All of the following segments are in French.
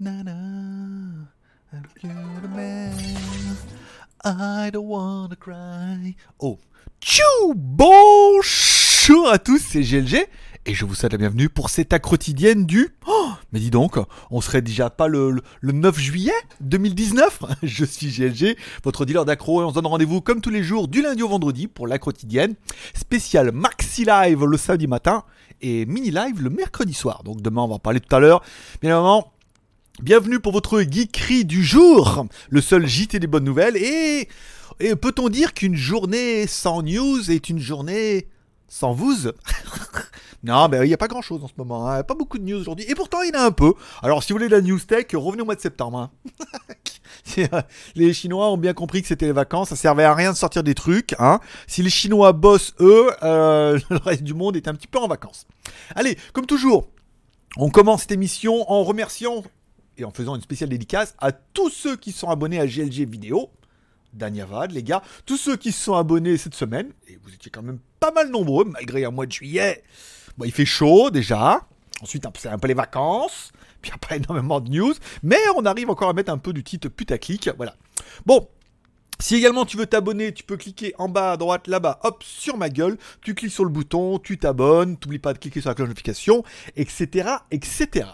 Nana, I'm the man. I don't wanna cry. Oh, tchou Bonjour à tous, c'est GLG et je vous souhaite la bienvenue pour cette accro quotidienne du. Oh, mais dis donc, on serait déjà pas le, le- le 9 juillet 2019 Je suis GLG, votre dealer d'accro et on se donne rendez-vous comme tous les jours du lundi au vendredi pour la quotidienne. Spécial Maxi Live le samedi matin et Mini Live le mercredi soir. Donc demain on va en parler tout à l'heure. Bien évidemment, Bienvenue pour votre geekerie du jour, le seul JT des bonnes nouvelles. Et, peut-on dire qu'une journée sans news est une journée sans vous? Non, mais il n'y a pas grand-chose en ce moment. hein. Pas beaucoup de news aujourd'hui. Et pourtant, il y en a un peu. Alors, si vous voulez de la news tech, revenez au mois de septembre. hein. Les Chinois ont bien compris que c'était les vacances. Ça servait à rien de sortir des trucs. hein. Si les Chinois bossent, eux, euh, le reste du monde est un petit peu en vacances. Allez, comme toujours, on commence cette émission en remerciant et en faisant une spéciale dédicace à tous ceux qui sont abonnés à GLG Vidéo. Danyavad, les gars, tous ceux qui sont abonnés cette semaine, et vous étiez quand même pas mal nombreux, malgré un mois de juillet. Bon, il fait chaud déjà, ensuite c'est un peu les vacances, puis il n'y a pas énormément de news, mais on arrive encore à mettre un peu du titre putaclic, voilà. Bon, si également tu veux t'abonner, tu peux cliquer en bas à droite, là-bas, hop, sur ma gueule, tu cliques sur le bouton, tu t'abonnes, t'oublies pas de cliquer sur la cloche de notification, etc., etc.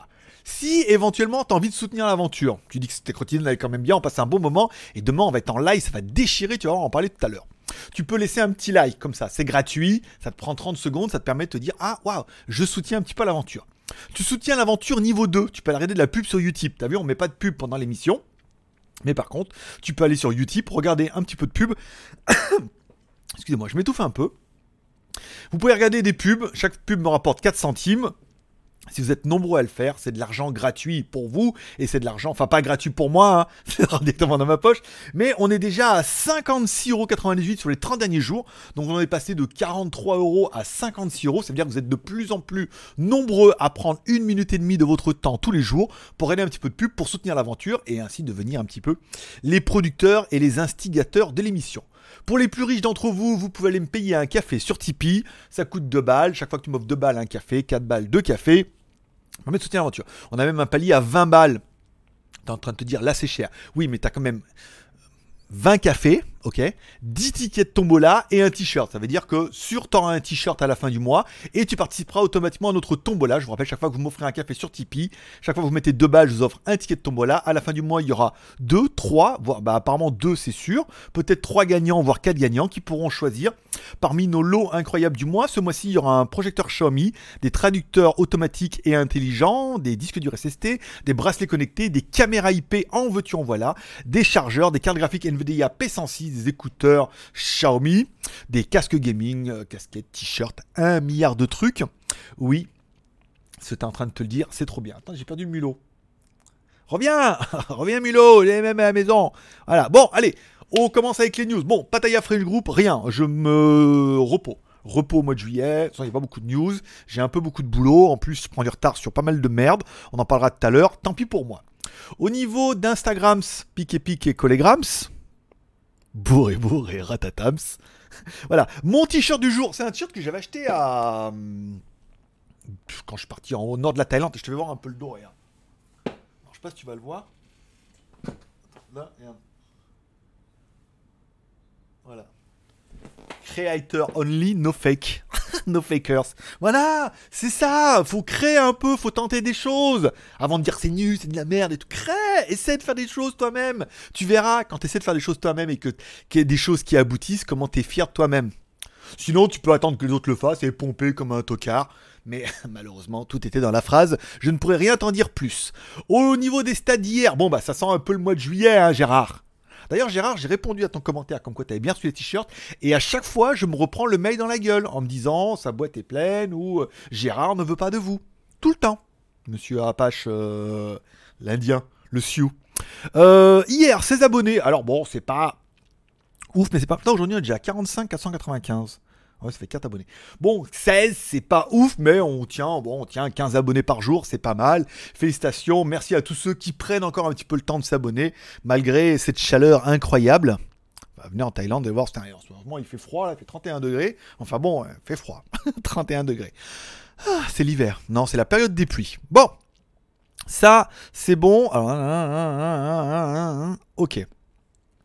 Si éventuellement tu as envie de soutenir l'aventure, tu dis que c'était quotidien, allait quand même bien, on passe un bon moment, et demain on va être en live, ça va déchirer, tu vas en parler tout à l'heure. Tu peux laisser un petit like comme ça, c'est gratuit, ça te prend 30 secondes, ça te permet de te dire Ah waouh, je soutiens un petit peu l'aventure. Tu soutiens l'aventure niveau 2, tu peux aller regarder de la pub sur YouTube. T'as vu, on met pas de pub pendant l'émission. Mais par contre, tu peux aller sur Utip, regarder un petit peu de pub. Excusez-moi, je m'étouffe un peu. Vous pouvez regarder des pubs, chaque pub me rapporte 4 centimes. Si vous êtes nombreux à le faire, c'est de l'argent gratuit pour vous, et c'est de l'argent, enfin pas gratuit pour moi, hein, c'est directement dans ma poche, mais on est déjà à 56,98€ sur les 30 derniers jours, donc on est passé de 43 euros à 56 euros, ça veut dire que vous êtes de plus en plus nombreux à prendre une minute et demie de votre temps tous les jours pour aider un petit peu de pub, pour soutenir l'aventure, et ainsi devenir un petit peu les producteurs et les instigateurs de l'émission. Pour les plus riches d'entre vous, vous pouvez aller me payer un café sur Tipeee. Ça coûte 2 balles. Chaque fois que tu m'offres 2 balles, un café, 4 balles, 2 cafés. On soutien à l'aventure. On a même un palier à 20 balles. T'es en train de te dire, là c'est cher. Oui, mais t'as quand même 20 cafés, ok 10 tickets de tombola et un t-shirt. Ça veut dire que sur t'auras un t-shirt à la fin du mois et tu participeras automatiquement à notre tombola. Je vous rappelle, chaque fois que vous m'offrez un café sur Tipeee, chaque fois que vous mettez 2 balles, je vous offre un ticket de tombola. À la fin du mois, il y aura 2, 3, voire bah, apparemment 2 c'est sûr. Peut-être 3 gagnants, voire 4 gagnants qui pourront choisir parmi nos lots incroyables du mois. Ce mois-ci, il y aura un projecteur Xiaomi, des traducteurs automatiques et intelligents, des disques durs SST, des bracelets connectés, des caméras IP en veux-tu en voilà, des chargeurs, des cartes graphiques NVIDIA P106, des écouteurs Xiaomi, des casques gaming, euh, casquettes, t-shirts, un milliard de trucs. Oui, c'était en train de te le dire, c'est trop bien. Attends, j'ai perdu le mulot. Reviens Reviens Mulot, il est même à la maison. Voilà, bon, allez, on commence avec les news. Bon, Pataya French Group, rien, je me repos. Repos au mois de juillet, il n'y a pas beaucoup de news, j'ai un peu beaucoup de boulot, en plus je prends du retard sur pas mal de merde, on en parlera tout à l'heure, tant pis pour moi. Au niveau d'Instagrams, Pic et Pic et Collegrams, bourre et ratatams, voilà, mon t-shirt du jour, c'est un t-shirt que j'avais acheté à... hum, Quand je suis parti en- au nord de la Thaïlande, et je te vais voir un peu le dos, regarde. Alors, je sais pas si tu vas le voir. Là, regarde. Voilà. Creator only, no fake. no fakers. Voilà, c'est ça. Faut créer un peu, faut tenter des choses. Avant de dire c'est nul, c'est de la merde et tout. Crée, essaie de faire des choses toi-même. Tu verras quand tu essaies de faire des choses toi-même et que qu'il y des choses qui aboutissent, comment tu es fier de toi-même. Sinon, tu peux attendre que les autres le fassent et pomper comme un tocard. Mais malheureusement, tout était dans la phrase. Je ne pourrais rien t'en dire plus. Au niveau des stades d'hier, bon bah ça sent un peu le mois de juillet, hein, Gérard. D'ailleurs, Gérard, j'ai répondu à ton commentaire comme quoi tu bien reçu les t-shirts. Et à chaque fois, je me reprends le mail dans la gueule en me disant sa boîte est pleine ou euh, Gérard ne veut pas de vous. Tout le temps. Monsieur Apache, euh, l'Indien, le Sioux. Euh, hier, 16 abonnés. Alors bon, c'est pas ouf, mais c'est pas. Putain, aujourd'hui, on est déjà à 45 495. Ouais, ça fait 4 abonnés. Bon, 16, c'est pas ouf, mais on tient, bon, on tient 15 abonnés par jour, c'est pas mal. Félicitations, merci à tous ceux qui prennent encore un petit peu le temps de s'abonner, malgré cette chaleur incroyable. Bah, venez en Thaïlande et voir, un- en ce moment il fait froid, il fait 31 degrés. Enfin bon, il fait froid. 31 degrés. Ah, c'est l'hiver. Non, c'est la période des pluies. Bon. Ça, c'est bon. ok.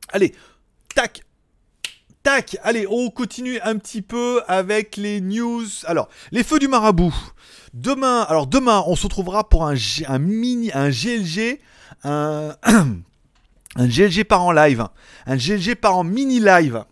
Allez, tac. Allez, on continue un petit peu avec les news. Alors, les feux du marabout. Demain, alors demain, on se retrouvera pour un, un mini, un GLG, un, un GLG par en live, un GLG par en mini live.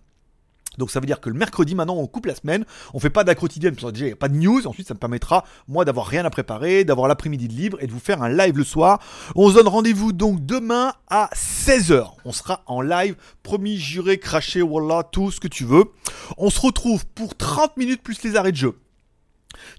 Donc ça veut dire que le mercredi, maintenant, on coupe la semaine. On fait pas d'acrotidienne, parce que déjà, il n'y a pas de news. Ensuite, ça me permettra, moi, d'avoir rien à préparer, d'avoir l'après-midi de libre et de vous faire un live le soir. On se donne rendez-vous donc demain à 16h. On sera en live. Promis, juré, craché, voilà, tout ce que tu veux. On se retrouve pour 30 minutes plus les arrêts de jeu.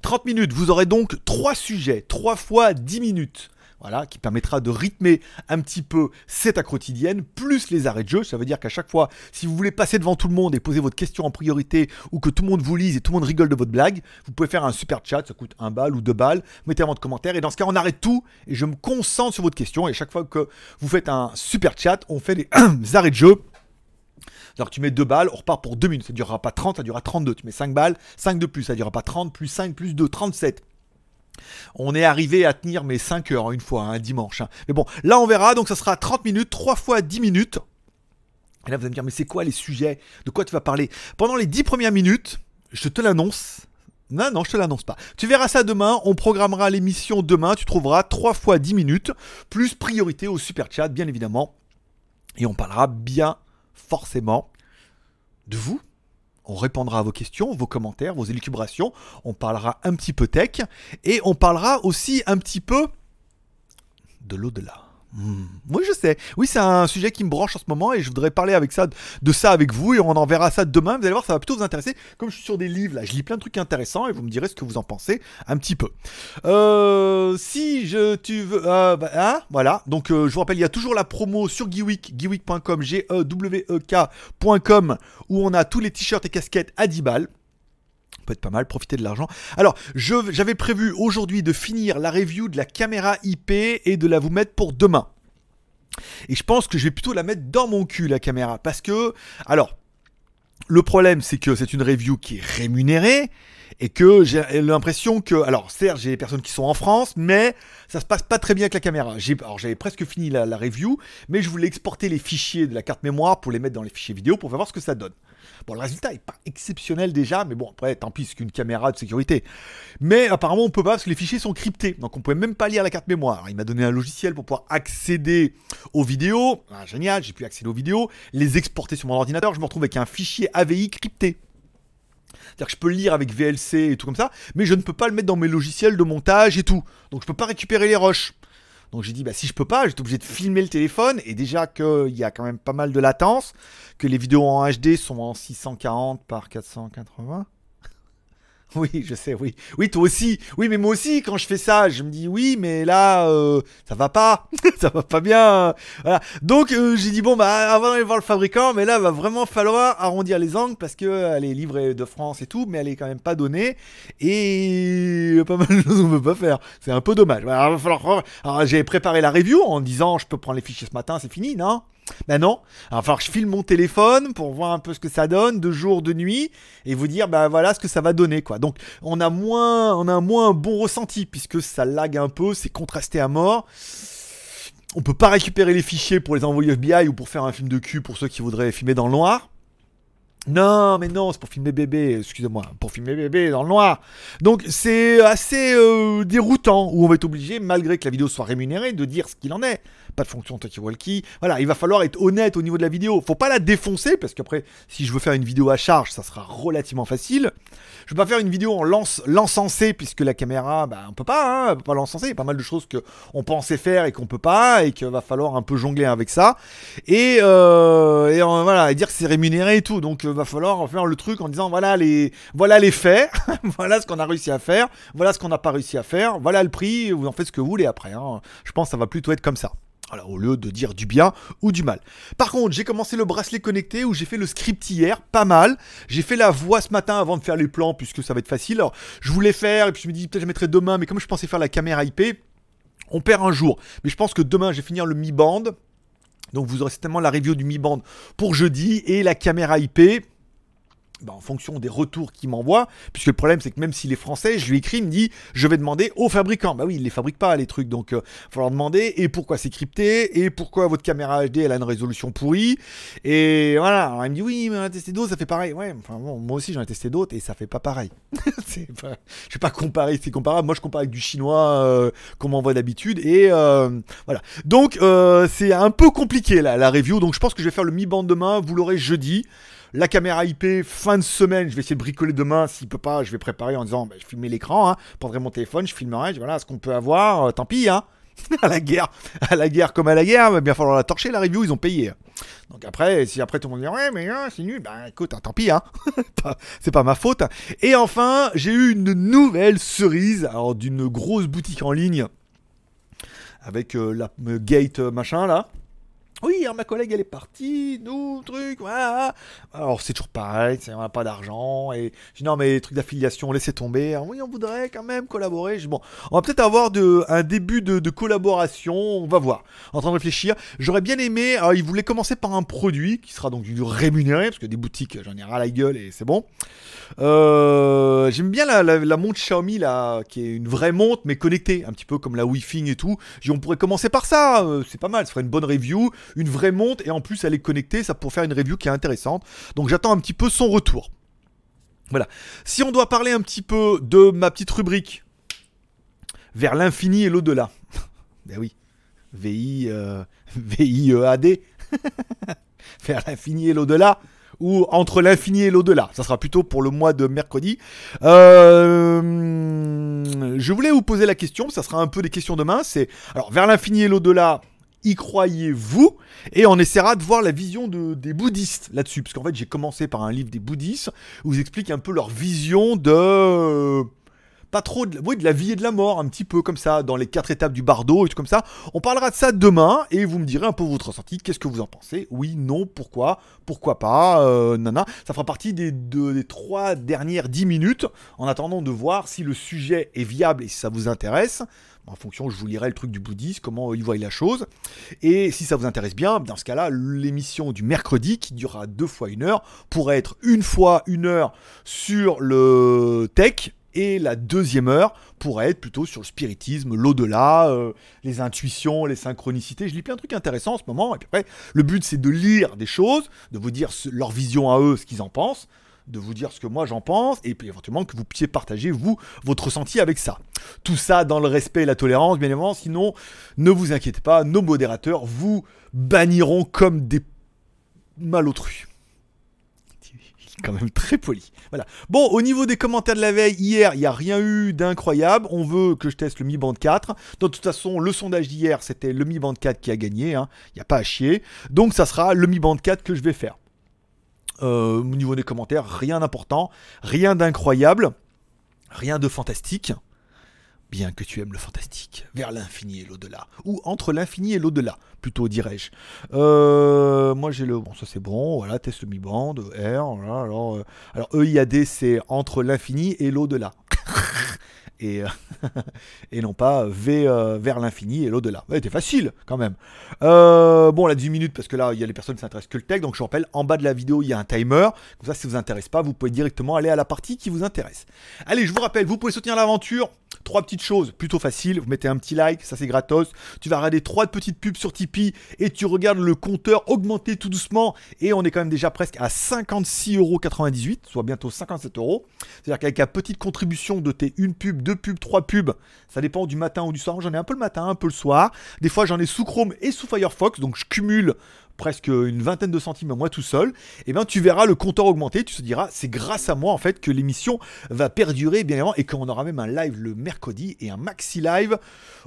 30 minutes, vous aurez donc 3 sujets, 3 fois 10 minutes. Voilà, qui permettra de rythmer un petit peu cette quotidienne, plus les arrêts de jeu. Ça veut dire qu'à chaque fois, si vous voulez passer devant tout le monde et poser votre question en priorité, ou que tout le monde vous lise et tout le monde rigole de votre blague, vous pouvez faire un super chat, ça coûte un balle ou deux balles, mettez votre commentaire, et dans ce cas, on arrête tout, et je me concentre sur votre question, et chaque fois que vous faites un super chat, on fait des arrêts de jeu. Alors tu mets 2 balles, on repart pour 2 minutes. Ça ne durera pas 30, ça durera 32. Tu mets 5 balles, 5 de plus, ça ne durera pas 30, plus 5, plus 2, 37. On est arrivé à tenir mes 5 heures une fois, un hein, dimanche. Hein. Mais bon, là on verra, donc ça sera 30 minutes, 3 fois 10 minutes. Et là vous allez me dire, mais c'est quoi les sujets? De quoi tu vas parler? Pendant les 10 premières minutes, je te l'annonce. Non, non, je te l'annonce pas. Tu verras ça demain, on programmera l'émission demain, tu trouveras 3 fois 10 minutes, plus priorité au super chat, bien évidemment. Et on parlera bien forcément de vous, on répondra à vos questions, vos commentaires, vos élucubrations. On parlera un petit peu tech et on parlera aussi un petit peu de l'au-delà. Hmm. Oui, je sais. Oui, c'est un sujet qui me branche en ce moment et je voudrais parler avec ça, de ça avec vous et on en verra ça demain. Vous allez voir, ça va plutôt vous intéresser. Comme je suis sur des livres, là, je lis plein de trucs intéressants et vous me direz ce que vous en pensez un petit peu. Euh, si je, tu veux, euh, bah, hein, voilà. Donc, euh, je vous rappelle, il y a toujours la promo sur Geeweek, geeweek.com, g e w e k.com, où on a tous les t-shirts et casquettes à 10 balles être pas mal, profiter de l'argent. Alors, j'avais prévu aujourd'hui de finir la review de la caméra IP et de la vous mettre pour demain. Et je pense que je vais plutôt la mettre dans mon cul, la caméra. Parce que, alors, le problème, c'est que c'est une review qui est rémunérée et que j'ai l'impression que, alors certes, j'ai des personnes qui sont en France, mais ça se passe pas très bien avec la caméra. Alors j'avais presque fini la, la, review, mais je voulais exporter les fichiers de la carte mémoire pour les mettre dans les fichiers vidéo pour voir ce que ça donne. Bon, le résultat est pas exceptionnel déjà, mais bon, après, tant pis, c'est qu'une caméra de sécurité. Mais apparemment, on peut pas parce que les fichiers sont cryptés, donc on pouvait même pas lire la carte mémoire. il m'a donné un logiciel pour pouvoir accéder aux vidéos. Ah, génial, j'ai pu accéder aux vidéos, les exporter sur mon ordinateur. Je me retrouve avec un fichier AVI crypté. C'est-à-dire que je peux le lire avec VLC et tout comme ça, mais je ne peux pas le mettre dans mes logiciels de montage et tout. Donc je peux pas récupérer les rushs. Donc j'ai dit, bah, si je peux pas, j'étais obligé de filmer le téléphone. Et déjà qu'il y a quand même pas mal de latence, que les vidéos en HD sont en 640 par 480. Oui, je sais, oui. Oui, toi aussi. Oui, mais moi aussi, quand je fais ça, je me dis oui, mais là, euh, ça va pas. ça va pas bien. Voilà. Donc, euh, j'ai dit, bon, bah, avant d'aller voir le fabricant, mais là, va vraiment falloir arrondir les angles parce qu'elle est livrée de France et tout, mais elle est quand même pas donnée. Et pas mal de choses on peut pas faire. C'est un peu dommage. Alors, falloir... Alors, j'ai préparé la review en disant, je peux prendre les fichiers ce matin, c'est fini, non? Ben non, alors je filme mon téléphone pour voir un peu ce que ça donne de jour, de nuit, et vous dire ben voilà ce que ça va donner quoi. Donc on a moins, on a un moins bon ressenti puisque ça lag un peu, c'est contrasté à mort. On peut pas récupérer les fichiers pour les envoyer au FBI ou pour faire un film de cul pour ceux qui voudraient filmer dans le noir. Non, mais non, c'est pour filmer bébé, excusez-moi, pour filmer bébé dans le noir. Donc c'est assez euh, déroutant où on va être obligé, malgré que la vidéo soit rémunérée, de dire ce qu'il en est pas de fonction talkie-walkie. Voilà, il va falloir être honnête au niveau de la vidéo. Faut pas la défoncer parce qu'après, si je veux faire une vidéo à charge, ça sera relativement facile. Je vais pas faire une vidéo en lance, puisque la caméra, bah, on peut pas, hein, peut pas l'encenser. Il y a pas mal de choses que on pensait faire et qu'on peut pas et qu'il va falloir un peu jongler avec ça. Et, euh, et voilà, et dire que c'est rémunéré et tout. Donc, il euh, va falloir faire le truc en disant voilà les, voilà les faits, voilà ce qu'on a réussi à faire, voilà ce qu'on n'a pas réussi à faire, voilà le prix. Vous en faites ce que vous voulez après. Hein. Je pense que ça va plutôt être comme ça. Alors, au lieu de dire du bien ou du mal. Par contre, j'ai commencé le bracelet connecté où j'ai fait le script hier, pas mal. J'ai fait la voix ce matin avant de faire les plans puisque ça va être facile. Alors, je voulais faire et puis je me dis peut-être je mettrai demain, mais comme je pensais faire la caméra IP, on perd un jour. Mais je pense que demain, je vais finir le Mi Band. Donc, vous aurez certainement la review du Mi Band pour jeudi et la caméra IP bah, en fonction des retours qu'il m'envoie, puisque le problème c'est que même s'il est français, je lui écris, il me dit je vais demander au fabricant. Bah oui, il les fabrique pas les trucs, donc il euh, faut leur demander et pourquoi c'est crypté, et pourquoi votre caméra HD elle a une résolution pourrie, et voilà. Alors il me dit oui, mais on a testé d'autres, ça fait pareil. Ouais, enfin bon, moi aussi j'en ai testé d'autres et ça fait pas pareil. pas... Je vais pas comparer, c'est comparable. Moi je compare avec du chinois euh, qu'on m'envoie d'habitude, et euh, voilà. Donc c'est un peu compliqué là, la review, donc je pense que je vais faire le Mi Band demain, vous l'aurez jeudi. La caméra IP, fin de semaine, je vais essayer de bricoler demain. S'il peut pas, je vais préparer en disant, bah, je filmerai l'écran, hein, je prendrai mon téléphone, je filmerai, voilà ce qu'on peut avoir, euh, tant pis, hein. à la guerre, à la guerre comme à la guerre, il va bien falloir la torcher la review, ils ont payé. Donc après, si après tout le monde dit ouais mais hein, c'est nul, bah écoute, hein, tant pis, hein. c'est pas ma faute. Et enfin, j'ai eu une nouvelle cerise, alors d'une grosse boutique en ligne avec euh, la euh, gate machin là. Oui, ma collègue elle est partie, nous, truc, voilà. Alors c'est toujours pareil, on n'a pas d'argent. Et je dis non, mais les trucs d'affiliation, laissez tomber. oui, on voudrait quand même collaborer. bon, on va peut-être avoir un début de, collaboration, on va voir. En train de réfléchir. J'aurais bien aimé, alors il voulait commencer par un produit qui sera donc rémunéré, parce que des boutiques, j'en ai ras la gueule et c'est bon. Euh, j'aime bien la, montre Xiaomi là, qui est une vraie montre mais connectée, un petit peu comme la Wi-Fi et tout. Je on pourrait commencer par ça, euh, c'est pas mal, ça ferait une bonne review une vraie montre et en plus elle est connectée, ça pour faire une review qui est intéressante. Donc j'attends un petit peu son retour. Voilà. Si on doit parler un petit peu de ma petite rubrique vers l'infini et l'au-delà. ben oui. VI, euh, VIEAD. vers l'infini et l'au-delà. Ou entre l'infini et l'au-delà. Ça sera plutôt pour le mois de mercredi. Euh, je voulais vous poser la question, ça sera un peu des questions demain. C'est alors vers l'infini et l'au-delà. Y croyez-vous? Et on essaiera de voir la vision des bouddhistes là-dessus. Parce qu'en fait, j'ai commencé par un livre des bouddhistes où ils expliquent un peu leur vision de. Pas trop de, oui, de la vie et de la mort, un petit peu comme ça, dans les quatre étapes du bardo et tout comme ça. On parlera de ça demain et vous me direz un peu votre ressenti. Qu'est-ce que vous en pensez Oui, non, pourquoi Pourquoi pas euh, Nana. Ça fera partie des, des trois dernières dix minutes en attendant de voir si le sujet est viable et si ça vous intéresse en fonction, je vous lirai le truc du bouddhisme, comment ils voient la chose. Et si ça vous intéresse bien, dans ce cas-là, l'émission du mercredi, qui durera deux fois une heure, pourrait être une fois une heure sur le tech, et la deuxième heure pourrait être plutôt sur le spiritisme, l'au-delà, euh, les intuitions, les synchronicités. Je lis plein de trucs intéressants en ce moment. Et puis après, le but c'est de lire des choses, de vous dire leur vision à eux, ce qu'ils en pensent de vous dire ce que moi j'en pense, et puis éventuellement que vous puissiez partager, vous, votre ressenti avec ça. Tout ça dans le respect et la tolérance, bien évidemment, sinon, ne vous inquiétez pas, nos modérateurs vous banniront comme des malotrus quand même très poli. Voilà. Bon, au niveau des commentaires de la veille, hier, il n'y a rien eu d'incroyable. On veut que je teste le Mi Band 4. De toute façon, le sondage d'hier, c'était le Mi Band 4 qui a gagné. Hein. Il n'y a pas à chier. Donc, ça sera le Mi Band 4 que je vais faire. Euh, au niveau des commentaires, rien d'important, rien d'incroyable, rien de fantastique. Bien que tu aimes le fantastique, vers l'infini et l'au-delà. Ou entre l'infini et l'au-delà, plutôt dirais-je. Euh, moi j'ai le. Bon, ça c'est bon, voilà, test le mi-band, R, voilà, alors, euh, alors EIAD c'est entre l'infini et l'au-delà. et, euh, et non pas v, euh, vers l'infini et l'au-delà. C'était facile quand même. Bon, là 10 minutes parce que là il y a les personnes qui s'intéressent que le tech, donc je rappelle, en bas de la vidéo il y a un timer. Comme ça, si ça vous intéresse pas, vous pouvez directement aller à la partie qui vous intéresse. Allez, je vous rappelle, vous pouvez soutenir l'aventure. Trois petites choses plutôt faciles. Vous mettez un petit like, ça c'est gratos. Tu vas regarder trois petites pubs sur Tipeee et tu regardes le compteur augmenter tout doucement. Et on est quand même déjà presque à 56,98€, soit bientôt 57 euros. C'est-à-dire qu'avec la petite contribution de tes une pub, deux pubs, trois pubs, ça dépend du matin ou du soir. J'en ai un peu le matin, un peu le soir. Des fois j'en ai sous Chrome et sous Firefox, donc je cumule presque une vingtaine de centimes moi tout seul, et eh bien tu verras le compteur augmenter, tu te diras c'est grâce à moi en fait que l'émission va perdurer bien évidemment et qu'on aura même un live le mercredi et un maxi live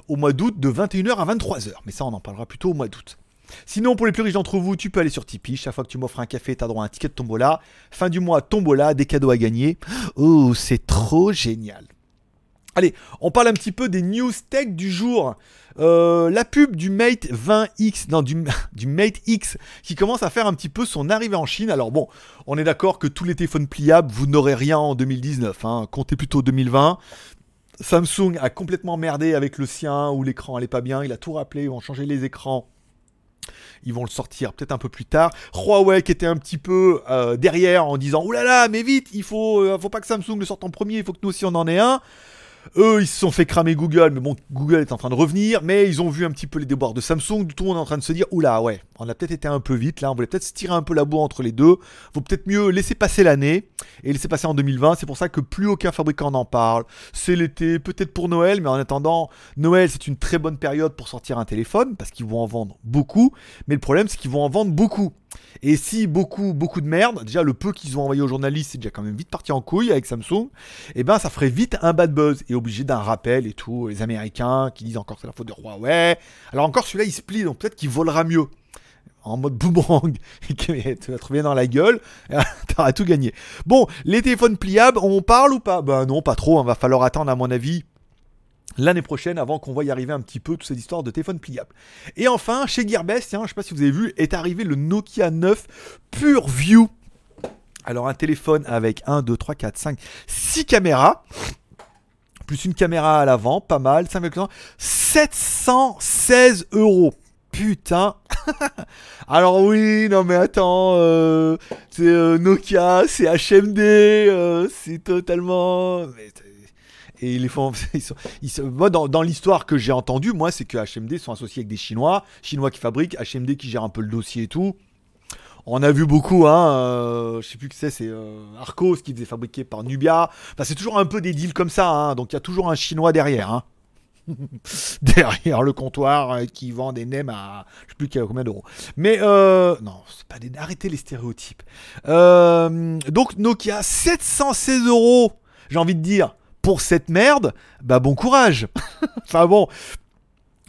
au mois d'août de 21h à 23h. Mais ça on en parlera plutôt au mois d'août. Sinon, pour les plus riches d'entre vous, tu peux aller sur Tipeee. Chaque fois que tu m'offres un café, tu as droit à un ticket de tombola. Fin du mois, tombola, des cadeaux à gagner. Oh, c'est trop génial. Allez, on parle un petit peu des news tech du jour. Euh, la pub du Mate 20X, non, du, Mate X, qui commence à faire un petit peu son arrivée en Chine. Alors bon, on est d'accord que tous les téléphones pliables, vous n'aurez rien en 2019. Hein. Comptez plutôt 2020. Samsung a complètement merdé avec le sien où l'écran allait pas bien. Il a tout rappelé, ils ont changé les écrans. ils vont le sortir peut-être un peu plus tard. Huawei qui était un petit peu euh, derrière en disant oulala, là là, mais vite, il faut, euh, faut pas que Samsung le sorte en premier, il faut que nous aussi on en ait un. Eux, ils se sont fait cramer Google, mais bon, Google est en train de revenir, mais ils ont vu un petit peu les déboires de Samsung, du tout, on est en train de se dire, oula, ouais, on a peut-être été un peu vite, là, on voulait peut-être se tirer un peu la boue entre les deux, vaut peut-être mieux laisser passer l'année, et laisser passer en 2020, c'est pour ça que plus aucun fabricant n'en parle, c'est l'été, peut-être pour Noël, mais en attendant, Noël, c'est une très bonne période pour sortir un téléphone, parce qu'ils vont en vendre beaucoup, mais le problème, c'est qu'ils vont en vendre beaucoup. Et si beaucoup, beaucoup de merde, déjà le peu qu'ils ont envoyé aux journalistes, c'est déjà quand même vite parti en couille avec Samsung, et eh ben ça ferait vite un bad buzz et obligé d'un rappel et tout. Les Américains qui disent encore c'est la faute de Huawei. Alors encore celui-là il se plie, donc peut-être qu'il volera mieux. En mode boomerang, tu vas te dans la gueule, t'auras tout gagné. Bon, les téléphones pliables, on parle ou pas? Ben non, pas trop, il hein. va falloir attendre à mon avis l'année prochaine avant qu'on voie y arriver un petit peu toutes ces histoires de téléphones pliables. Et enfin, chez Gearbest, je sais pas si vous avez vu, est arrivé le Nokia 9 Pure View. Alors un téléphone avec 1, 2, 3, 4, 5, 6 caméras. Plus une caméra à l'avant, pas mal. 716 euros. Putain. Alors oui, non mais attends, euh, c'est euh, Nokia, c'est HMD, euh, c'est totalement et ils font. Moi, dans, l'histoire que j'ai entendue, moi, c'est que HMD sont associés avec des Chinois, Chinois qui fabriquent, HMD qui gère un peu le dossier et tout. On a vu beaucoup, hein, euh, je sais plus que c'est, c'est Arcos qui faisait fabriquer par Nubia. Enfin, c'est toujours un peu des deals comme ça, hein, donc il y a toujours un Chinois derrière. Hein. derrière le comptoir euh, qui vend des nems à je sais plus combien d'euros. Mais euh, non, c'est pas des arrêtez les stéréotypes. donc Nokia 716 euros, j'ai envie de dire pour cette merde, bah bon courage. enfin bon.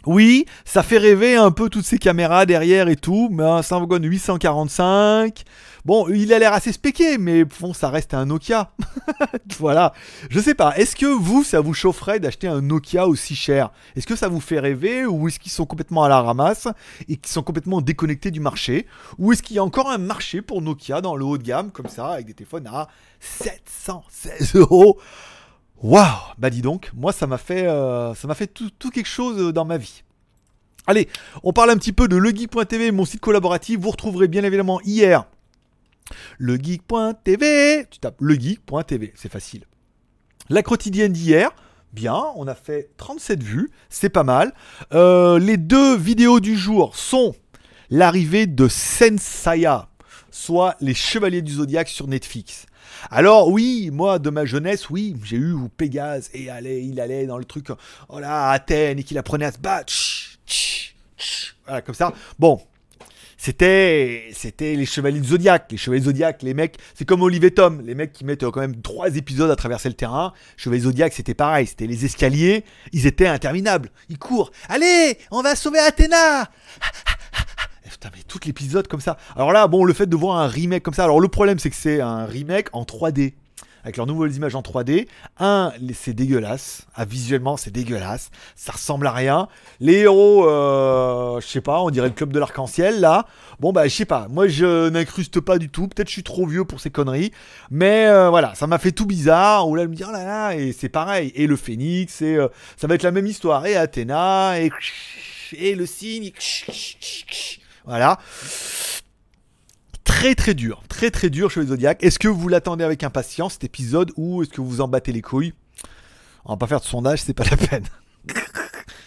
Oui, ça fait rêver un peu toutes ces caméras derrière et tout, mais un Snapdragon 845. Bon, il a l'air assez spéqué, mais bon, ça reste un Nokia. voilà. Je sais pas. Est-ce que vous, ça vous chaufferait d'acheter un Nokia aussi cher? Est-ce que ça vous fait rêver ou est-ce qu'ils sont complètement à la ramasse et qu'ils sont complètement déconnectés du marché? Ou est-ce qu'il y a encore un marché pour Nokia dans le haut de gamme, comme ça, avec des téléphones à 716 euros? Waouh Bah dis donc, moi ça m'a fait, euh, ça m'a fait tout, quelque chose euh, dans ma vie. Allez, on parle un petit peu de legeek.tv, mon site collaboratif. Vous retrouverez bien évidemment hier legeek.tv. Tu tapes legeek.tv, c'est facile. La quotidienne d'hier, bien, on a fait 37 vues, c'est pas mal. Euh, les deux vidéos du jour sont l'arrivée de Sensaya, soit les Chevaliers du Zodiaque sur Netflix. Alors oui, moi de ma jeunesse, oui, j'ai eu où Pégase et allait, il allait dans le truc, oh là, Athènes et qu'il apprenait à se battre, voilà, comme ça. Bon, c'était c'était les chevaliers du zodiaque. Les chevaliers zodiaque les mecs c'est comme Olivier Tom les mecs qui mettent quand même trois épisodes à traverser le terrain. Chevaliers zodiaque c'était pareil c'était les escaliers ils étaient interminables. Ils courent. Allez on va sauver Athéna Putain, mais tout l'épisode comme ça. Alors là, bon, le fait de voir un remake comme ça. Alors le problème, c'est que c'est un remake en 3D. Avec leurs nouvelles images en 3D. Un, c'est dégueulasse. Ah, visuellement, c'est dégueulasse. Ça ressemble à rien. Les héros, euh, je sais pas, on dirait le club de l'arc-en-ciel là. Bon, bah, je sais pas. Moi, je n'incruste pas du tout. Peut-être je suis trop vieux pour ces conneries. Mais euh, voilà, ça m'a fait tout bizarre. Ou là, me dire, oh là là, et c'est pareil. Et le phénix, et euh, ça va être la même histoire. Et Athéna, et, et le signe. Voilà. Très très dur, très très dur chez les Zodiac. Est-ce que vous l'attendez avec impatience cet épisode ou est-ce que vous en battez les couilles? On va pas faire de sondage, c'est pas la peine.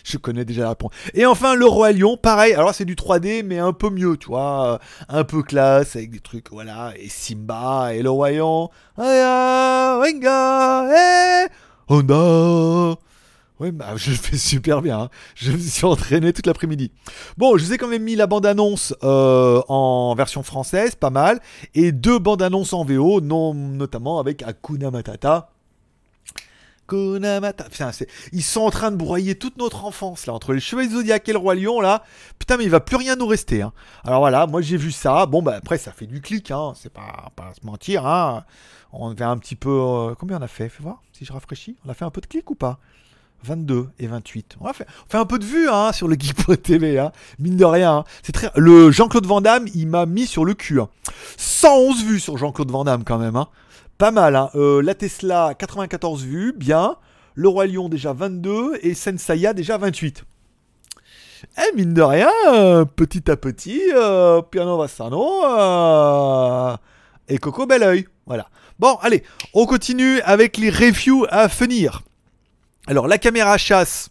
Je connais déjà la réponse. Et enfin, le Roi Lion, pareil. Alors, c'est du 3D, mais un peu mieux, tu vois. Un peu classe, avec des trucs, voilà. Et Simba, et le Roi Lion. Honda. Oui, bah, je fais super bien. Hein. Je me suis entraîné toute l'après-midi. Bon, je vous ai quand même mis la bande-annonce euh, en version française, pas mal, et deux bandes-annonces en VO, notamment avec Akuna Matata. Akuna ils sont en train de broyer toute notre enfance là, entre les Chevaliers Zodiac et le Roi Lion là. Putain, mais il va plus rien nous rester. Hein. Alors voilà, moi j'ai vu ça. Bon, bah après, ça fait du clic, hein. c'est pas, pas se mentir. Hein. On fait un petit peu. Euh, combien on a fait? Fais voir si je rafraîchis. On a fait un peu de clic ou pas? 22 et 28. On fait, un peu de vue hein, sur le Geek.tv, hein, mine de rien. Hein. C'est très... Le Jean-Claude Van Damme, il m'a mis sur le cul. 111 vues sur Jean-Claude Van Damme quand même. Pas mal. Euh, la Tesla, 94 vues, bien. Le Roi Lion déjà 22 et Sensaya déjà 28. Eh, mine de rien, euh, petit à petit, euh, Piano Vassano et Coco Belleuil. Voilà. Bon, allez, on continue avec les reviews à venir. Alors, la caméra chasse.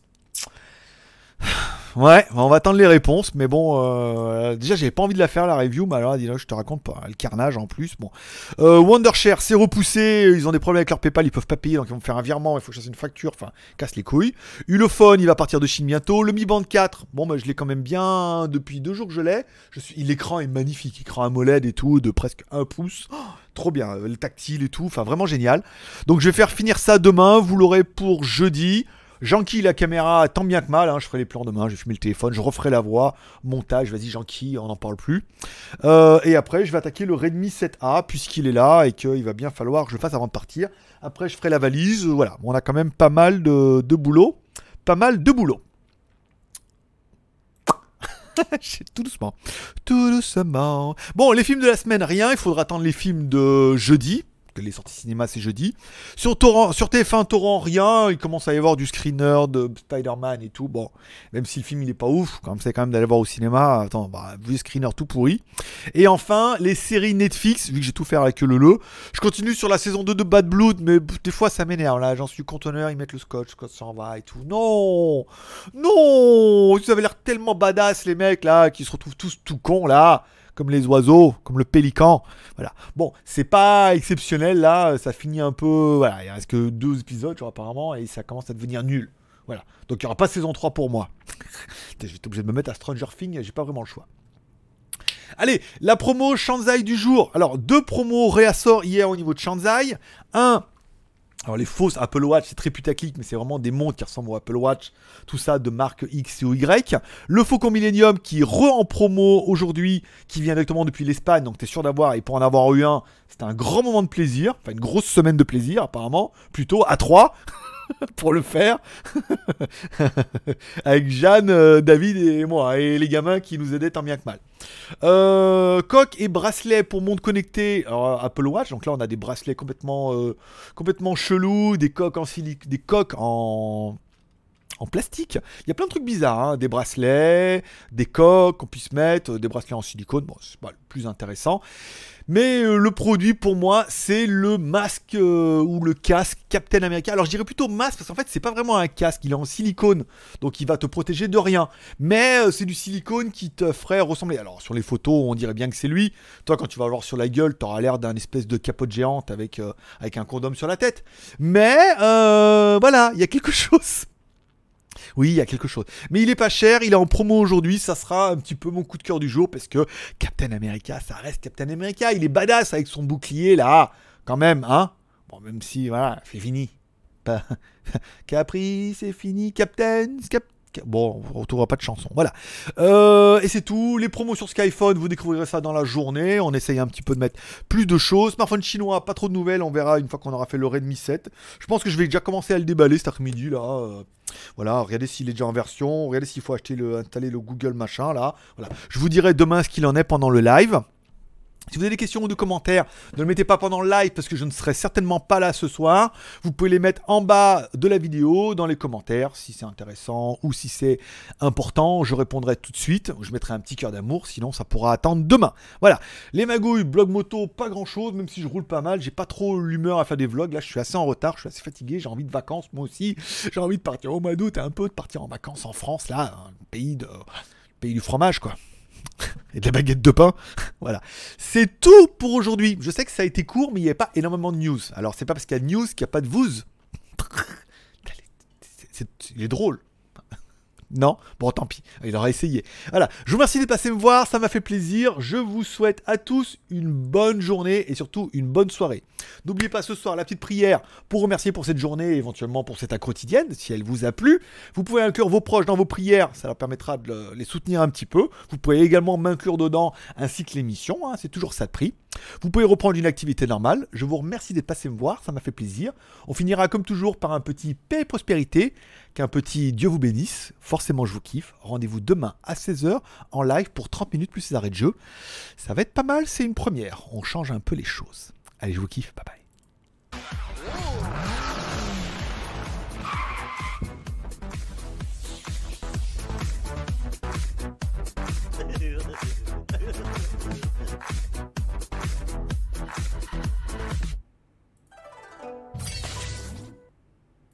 Ouais, on va attendre les réponses, mais bon, euh, déjà j'avais pas envie de la faire la review, mais alors je te raconte pas, le carnage en plus. Bon, euh, Wondershare, c'est repoussé, ils ont des problèmes avec leur PayPal, ils peuvent pas payer, donc ils vont faire un virement, il faut chasser une facture, enfin, casse les couilles. Ulophone, il va partir de Chine bientôt. Le Mi Band 4, bon, bah, je l'ai quand même bien depuis deux jours que je l'ai. Je suis, l'écran est magnifique, écran AMOLED et tout, de presque un pouce. Oh, trop bien, le tactile et tout, enfin vraiment génial. Donc je vais faire finir ça demain, vous l'aurez pour jeudi. Jean-Qui, la caméra, tant bien que mal, hein, je ferai les plans demain, je vais le téléphone, je referai la voix, montage, vas-y Jean-Qui, on n'en parle plus. Euh, et après, je vais attaquer le Redmi 7A, puisqu'il est là et qu'il va bien falloir que je le fasse avant de partir. Après, je ferai la valise, voilà, on a quand même pas mal de, de boulot. Pas mal de boulot. tout doucement. Tout doucement. Bon, les films de la semaine, rien. Il faudra attendre les films de jeudi les sorties cinéma c'est jeudi. Sur, Torrent, sur TF1 Torrent, rien. Il commence à y avoir du screener de Spider-Man et tout. Bon, même si le film il est pas ouf, quand même, c'est quand même d'aller voir au cinéma. Attends, bah, vu le screener tout pourri. Et enfin, les séries Netflix, vu que j'ai tout fait avec le le. Je continue sur la saison 2 de Bad Blood, mais des fois ça m'énerve. Là, j'en suis conteneur, ils mettent le scotch, scotch s'en va et tout. Non Non Ils avaient l'air tellement badass les mecs là, qui se retrouvent tous tout cons là comme les oiseaux, comme le pélican. Voilà. Bon, c'est pas exceptionnel là, ça finit un peu. Voilà, il reste que deux épisodes, genre, apparemment, et ça commence à devenir nul. Voilà. Donc il n'y aura pas saison 3 pour moi. être obligé de me mettre à Stranger Things, j'ai pas vraiment le choix. Allez, la promo Shanzai du jour. Alors, deux promos réassorts hier au niveau de Shanzai. Un, alors les fausses Apple Watch, c'est très putaclic, mais c'est vraiment des montres qui ressemblent au Apple Watch, tout ça de marque X ou Y. Le Faucon Millennium qui re en promo aujourd'hui, qui vient directement depuis l'Espagne, donc t'es sûr d'avoir, et pour en avoir eu un, c'était un grand moment de plaisir, enfin une grosse semaine de plaisir apparemment, plutôt à 3. pour le faire avec Jeanne, euh, David et moi et les gamins qui nous aidaient tant bien que mal. Euh, coque et bracelet pour monde connecté. Alors, Apple Watch, donc là on a des bracelets complètement, euh, complètement chelous, des coques en silic, des coques en en plastique. Il y a plein de trucs bizarres, hein. des bracelets, des coques qu'on puisse mettre, des bracelets en silicone, bon, c'est pas le plus intéressant. Mais euh, le produit pour moi, c'est le masque euh, ou le casque Captain America. Alors je dirais plutôt masque parce qu'en fait, c'est pas vraiment un casque, il est en silicone, donc il va te protéger de rien. Mais euh, c'est du silicone qui te ferait ressembler. Alors sur les photos, on dirait bien que c'est lui. Toi, quand tu vas voir sur la gueule, t'auras l'air d'un espèce de capote géante avec, avec un condom sur la tête. Mais voilà, il y a quelque chose. Oui, il y a quelque chose. Mais il est pas cher, il est en promo aujourd'hui, ça sera un petit peu mon coup de cœur du jour parce que Captain America, ça reste Captain America, il est badass avec son bouclier là, quand même, hein Bon, même si, voilà, c'est fini. Capri, c'est fini, Captain, Captain. Bon, on retrouvera pas de chanson. Voilà. Euh, et c'est tout. Les promos sur Skyphone, vous découvrirez ça dans la journée. On essaye un petit peu de mettre plus de choses. Smartphone chinois, pas trop de nouvelles. On verra une fois qu'on aura fait le Redmi 7. Je pense que je vais déjà commencer à le déballer cet après-midi là. Euh, voilà, regardez s'il est déjà en version. Regardez s'il faut acheter le, installer le Google machin là. Voilà. Je vous dirai demain ce qu'il en est pendant le live. Si vous avez des questions ou des commentaires, ne le mettez pas pendant le live parce que je ne serai certainement pas là ce soir. Vous pouvez les mettre en bas de la vidéo, dans les commentaires, si c'est intéressant ou si c'est important. Je répondrai tout de suite. Je mettrai un petit cœur d'amour, sinon ça pourra attendre demain. Voilà. Les magouilles, blog moto, pas grand chose, même si je roule pas mal. J'ai pas trop l'humeur à faire des vlogs. Là, je suis assez en retard, je suis assez fatigué. J'ai envie de vacances, moi aussi. J'ai envie de partir au mois d'août un peu de partir en vacances en France, là, un pays, de... pays du fromage, quoi et de la baguette de pain. voilà. C'est tout pour aujourd'hui. Je sais que ça a été court, mais il n'y avait pas énormément de news. Alors, c'est pas parce qu'il y a news qu'il n'y a pas de vous. il est drôle. Non Bon, tant pis, il aura essayé. Voilà, je vous remercie de passer me voir, ça m'a fait plaisir. Je vous souhaite à tous une bonne journée et surtout une bonne soirée. N'oubliez pas ce soir la petite prière pour remercier pour cette journée et éventuellement pour cette quotidienne, si elle vous a plu. Vous pouvez inclure vos proches dans vos prières, ça leur permettra de les soutenir un petit peu. Vous pouvez également m'inclure dedans ainsi que l'émission, hein, c'est toujours ça de prix. Vous pouvez reprendre une activité normale. Je vous remercie d'être passé me voir, ça m'a fait plaisir. On finira comme toujours par un petit paix et prospérité, qu'un petit Dieu vous bénisse. Forcément, je vous kiffe. Rendez-vous demain à 16h en live pour 30 minutes plus les arrêts de jeu. Ça va être pas mal, c'est une première. On change un peu les choses. Allez, je vous kiffe. Bye bye.